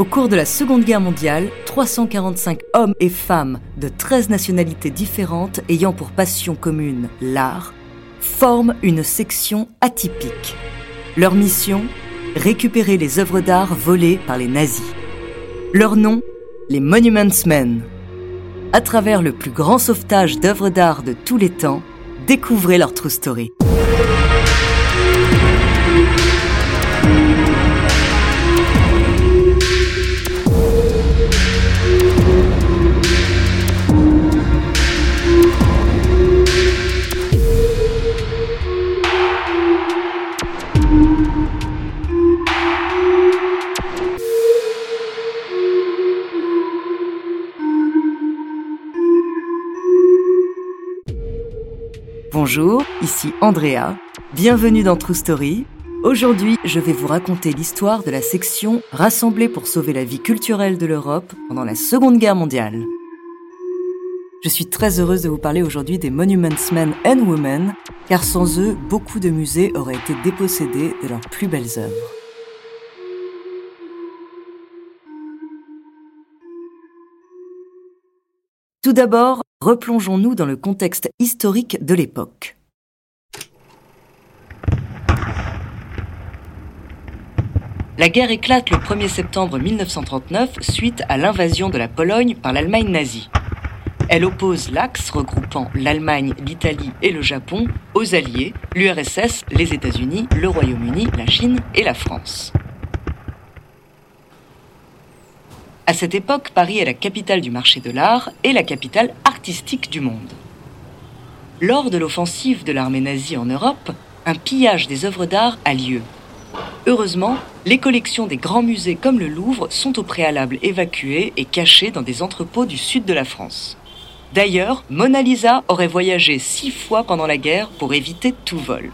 Au cours de la Seconde Guerre mondiale, 345 hommes et femmes de 13 nationalités différentes ayant pour passion commune l'art forment une section atypique. Leur mission Récupérer les œuvres d'art volées par les nazis. Leur nom Les Monuments Men. À travers le plus grand sauvetage d'œuvres d'art de tous les temps, découvrez leur true story. Bonjour, ici Andrea. Bienvenue dans True Story. Aujourd'hui, je vais vous raconter l'histoire de la section rassemblée pour sauver la vie culturelle de l'Europe pendant la Seconde Guerre mondiale. Je suis très heureuse de vous parler aujourd'hui des Monuments Men and Women, car sans eux, beaucoup de musées auraient été dépossédés de leurs plus belles œuvres. Tout d'abord, replongeons-nous dans le contexte historique de l'époque. La guerre éclate le 1er septembre 1939 suite à l'invasion de la Pologne par l'Allemagne nazie. Elle oppose l'axe regroupant l'Allemagne, l'Italie et le Japon aux Alliés, l'URSS, les États-Unis, le Royaume-Uni, la Chine et la France. À cette époque, Paris est la capitale du marché de l'art et la capitale artistique du monde. Lors de l'offensive de l'armée nazie en Europe, un pillage des œuvres d'art a lieu. Heureusement, les collections des grands musées comme le Louvre sont au préalable évacuées et cachées dans des entrepôts du sud de la France. D'ailleurs, Mona Lisa aurait voyagé six fois pendant la guerre pour éviter tout vol.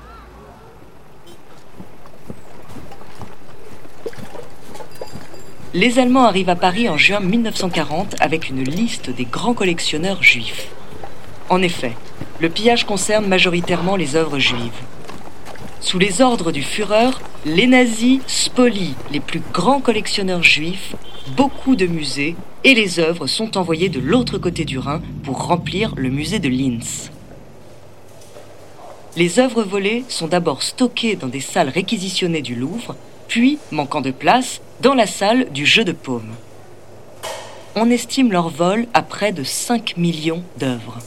Les Allemands arrivent à Paris en juin 1940 avec une liste des grands collectionneurs juifs. En effet, le pillage concerne majoritairement les œuvres juives. Sous les ordres du Führer, les nazis spolient les plus grands collectionneurs juifs, beaucoup de musées, et les œuvres sont envoyées de l'autre côté du Rhin pour remplir le musée de Linz. Les œuvres volées sont d'abord stockées dans des salles réquisitionnées du Louvre, puis, manquant de place, dans la salle du jeu de paume. On estime leur vol à près de 5 millions d'œuvres.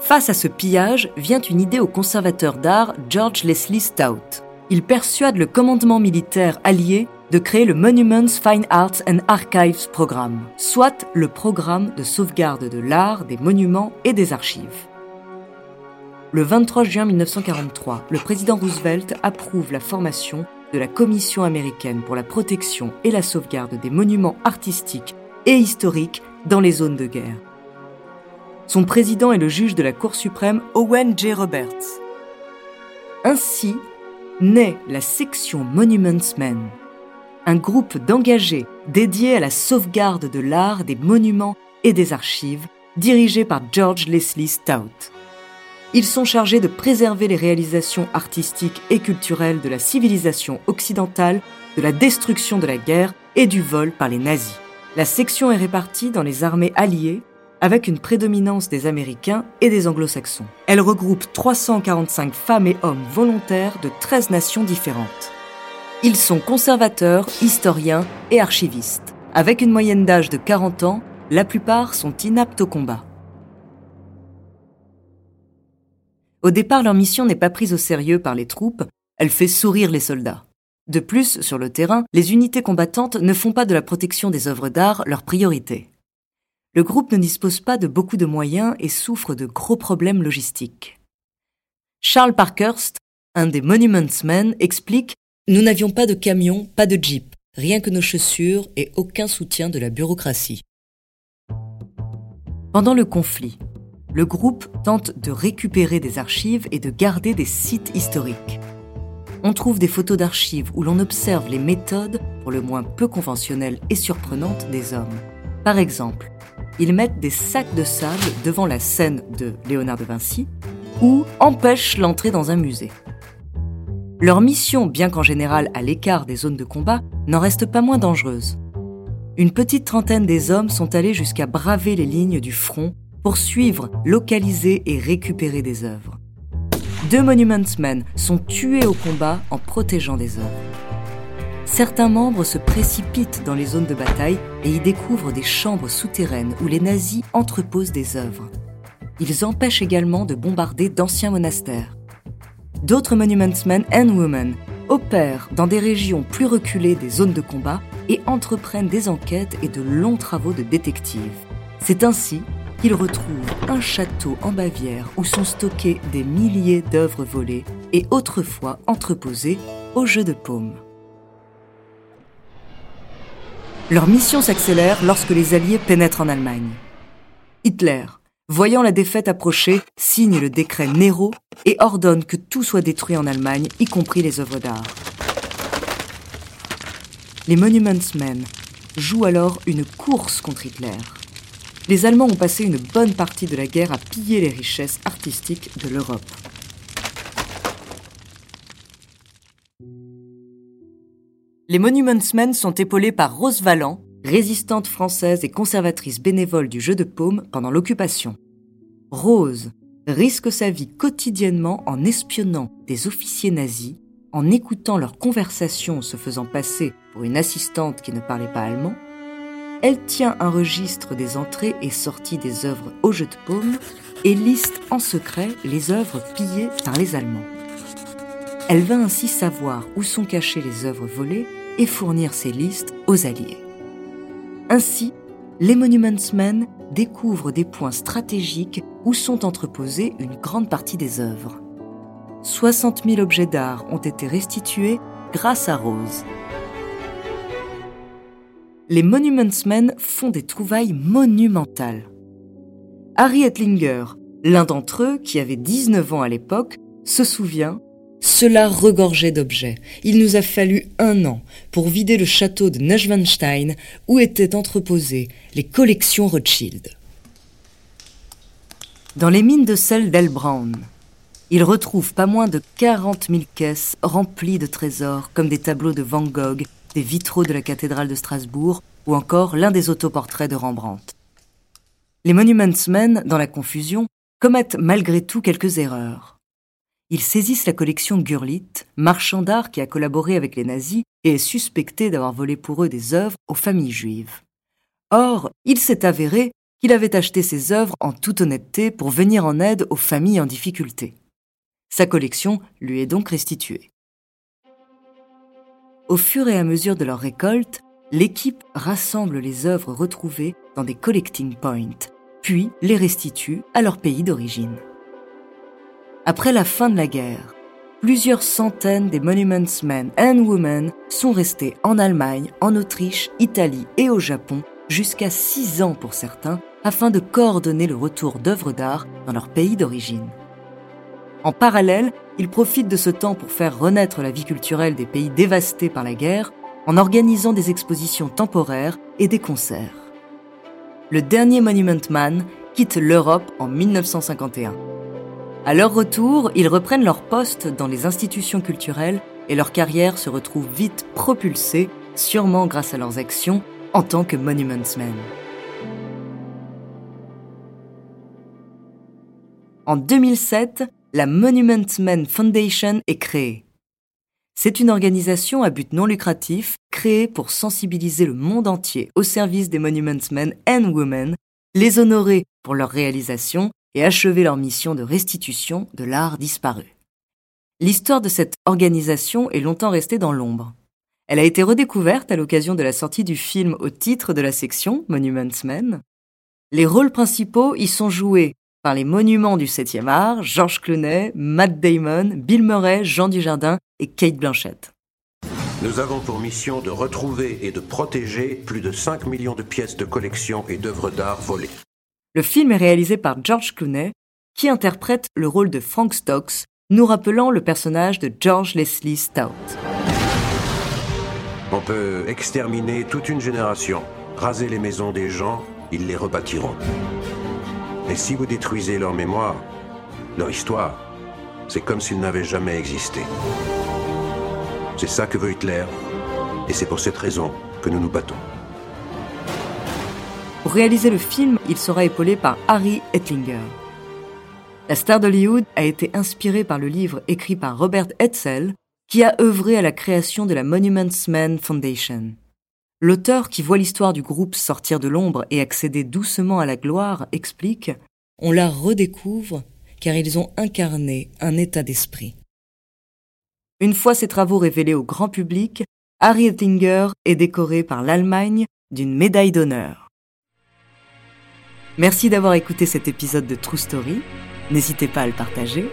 Face à ce pillage vient une idée au conservateur d'art George Leslie Stout. Il persuade le commandement militaire allié de créer le Monuments Fine Arts and Archives Programme, soit le programme de sauvegarde de l'art, des monuments et des archives. Le 23 juin 1943, le président Roosevelt approuve la formation de la Commission américaine pour la protection et la sauvegarde des monuments artistiques et historiques dans les zones de guerre. Son président est le juge de la Cour suprême Owen J. Roberts. Ainsi naît la section Monuments Men, un groupe d'engagés dédié à la sauvegarde de l'art, des monuments et des archives, dirigé par George Leslie Stout. Ils sont chargés de préserver les réalisations artistiques et culturelles de la civilisation occidentale, de la destruction de la guerre et du vol par les nazis. La section est répartie dans les armées alliées avec une prédominance des Américains et des Anglo-Saxons. Elle regroupe 345 femmes et hommes volontaires de 13 nations différentes. Ils sont conservateurs, historiens et archivistes. Avec une moyenne d'âge de 40 ans, la plupart sont inaptes au combat. Au départ, leur mission n'est pas prise au sérieux par les troupes, elle fait sourire les soldats. De plus, sur le terrain, les unités combattantes ne font pas de la protection des œuvres d'art leur priorité. Le groupe ne dispose pas de beaucoup de moyens et souffre de gros problèmes logistiques. Charles Parkhurst, un des Monuments Men, explique Nous n'avions pas de camion, pas de jeep, rien que nos chaussures et aucun soutien de la bureaucratie. Pendant le conflit, le groupe tente de récupérer des archives et de garder des sites historiques. On trouve des photos d'archives où l'on observe les méthodes, pour le moins peu conventionnelles et surprenantes, des hommes. Par exemple, ils mettent des sacs de sable devant la scène de Léonard de Vinci ou empêchent l'entrée dans un musée. Leur mission, bien qu'en général à l'écart des zones de combat, n'en reste pas moins dangereuse. Une petite trentaine des hommes sont allés jusqu'à braver les lignes du front pour suivre, localiser et récupérer des œuvres. Deux Monuments Men sont tués au combat en protégeant des œuvres. Certains membres se précipitent dans les zones de bataille et y découvrent des chambres souterraines où les nazis entreposent des œuvres. Ils empêchent également de bombarder d'anciens monastères. D'autres Monuments Men and Women opèrent dans des régions plus reculées des zones de combat et entreprennent des enquêtes et de longs travaux de détective. C'est ainsi qu'ils retrouvent un château en Bavière où sont stockées des milliers d'œuvres volées et autrefois entreposées au jeu de paume. Leur mission s'accélère lorsque les Alliés pénètrent en Allemagne. Hitler, voyant la défaite approcher, signe le décret Nero et ordonne que tout soit détruit en Allemagne, y compris les œuvres d'art. Les Monuments Men jouent alors une course contre Hitler. Les Allemands ont passé une bonne partie de la guerre à piller les richesses artistiques de l'Europe. Les Monuments Men sont épaulés par Rose Valland, résistante française et conservatrice bénévole du jeu de paume pendant l'occupation. Rose risque sa vie quotidiennement en espionnant des officiers nazis, en écoutant leurs conversations se faisant passer pour une assistante qui ne parlait pas allemand. Elle tient un registre des entrées et sorties des œuvres au jeu de paume et liste en secret les œuvres pillées par les Allemands. Elle va ainsi savoir où sont cachées les œuvres volées et fournir ces listes aux Alliés. Ainsi, les Monuments Men découvrent des points stratégiques où sont entreposées une grande partie des œuvres. 60 000 objets d'art ont été restitués grâce à Rose. Les Monuments Men font des trouvailles monumentales. Harry Ettlinger, l'un d'entre eux, qui avait 19 ans à l'époque, se souvient cela regorgeait d'objets. Il nous a fallu un an pour vider le château de Neuschwanstein où étaient entreposées les collections Rothschild. Dans les mines de sel d'Elbrown, il retrouve pas moins de 40 000 caisses remplies de trésors comme des tableaux de Van Gogh, des vitraux de la cathédrale de Strasbourg ou encore l'un des autoportraits de Rembrandt. Les Monuments Men, dans la confusion, commettent malgré tout quelques erreurs. Ils saisissent la collection Gurlitt, marchand d'art qui a collaboré avec les nazis et est suspecté d'avoir volé pour eux des œuvres aux familles juives. Or, il s'est avéré qu'il avait acheté ces œuvres en toute honnêteté pour venir en aide aux familles en difficulté. Sa collection lui est donc restituée. Au fur et à mesure de leur récolte, l'équipe rassemble les œuvres retrouvées dans des collecting points, puis les restitue à leur pays d'origine. Après la fin de la guerre, plusieurs centaines des Monuments Men and Women sont restés en Allemagne, en Autriche, Italie et au Japon jusqu'à six ans pour certains afin de coordonner le retour d'œuvres d'art dans leur pays d'origine. En parallèle, ils profitent de ce temps pour faire renaître la vie culturelle des pays dévastés par la guerre en organisant des expositions temporaires et des concerts. Le dernier Monument Man quitte l'Europe en 1951. À leur retour, ils reprennent leur poste dans les institutions culturelles et leur carrière se retrouve vite propulsée, sûrement grâce à leurs actions en tant que Monuments Men. En 2007, la Monuments Men Foundation est créée. C'est une organisation à but non lucratif créée pour sensibiliser le monde entier au service des Monuments Men and Women, les honorer pour leur réalisation et achever leur mission de restitution de l'art disparu. L'histoire de cette organisation est longtemps restée dans l'ombre. Elle a été redécouverte à l'occasion de la sortie du film au titre de la section Monuments Men. Les rôles principaux y sont joués par les monuments du 7e art, Georges Clooney, Matt Damon, Bill Murray, Jean Dujardin et Kate Blanchett. Nous avons pour mission de retrouver et de protéger plus de 5 millions de pièces de collection et d'œuvres d'art volées. Le film est réalisé par George Clooney, qui interprète le rôle de Frank Stokes, nous rappelant le personnage de George Leslie Stout. On peut exterminer toute une génération, raser les maisons des gens, ils les rebâtiront. Et si vous détruisez leur mémoire, leur histoire, c'est comme s'ils n'avaient jamais existé. C'est ça que veut Hitler, et c'est pour cette raison que nous nous battons. Pour réaliser le film, il sera épaulé par Harry Ettlinger. La star d'Hollywood a été inspirée par le livre écrit par Robert Hetzel, qui a œuvré à la création de la Monuments Men Foundation. L'auteur qui voit l'histoire du groupe sortir de l'ombre et accéder doucement à la gloire explique On la redécouvre car ils ont incarné un état d'esprit. Une fois ses travaux révélés au grand public, Harry Ettinger est décoré par l'Allemagne d'une médaille d'honneur. Merci d'avoir écouté cet épisode de True Story. N'hésitez pas à le partager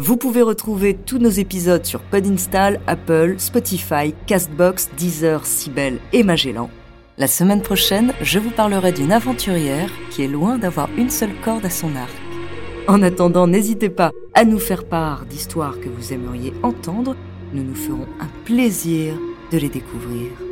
vous pouvez retrouver tous nos épisodes sur Podinstall, Apple, Spotify, Castbox, Deezer, Sibel et Magellan. La semaine prochaine, je vous parlerai d'une aventurière qui est loin d'avoir une seule corde à son arc. En attendant, n'hésitez pas à nous faire part d'histoires que vous aimeriez entendre. Nous nous ferons un plaisir de les découvrir.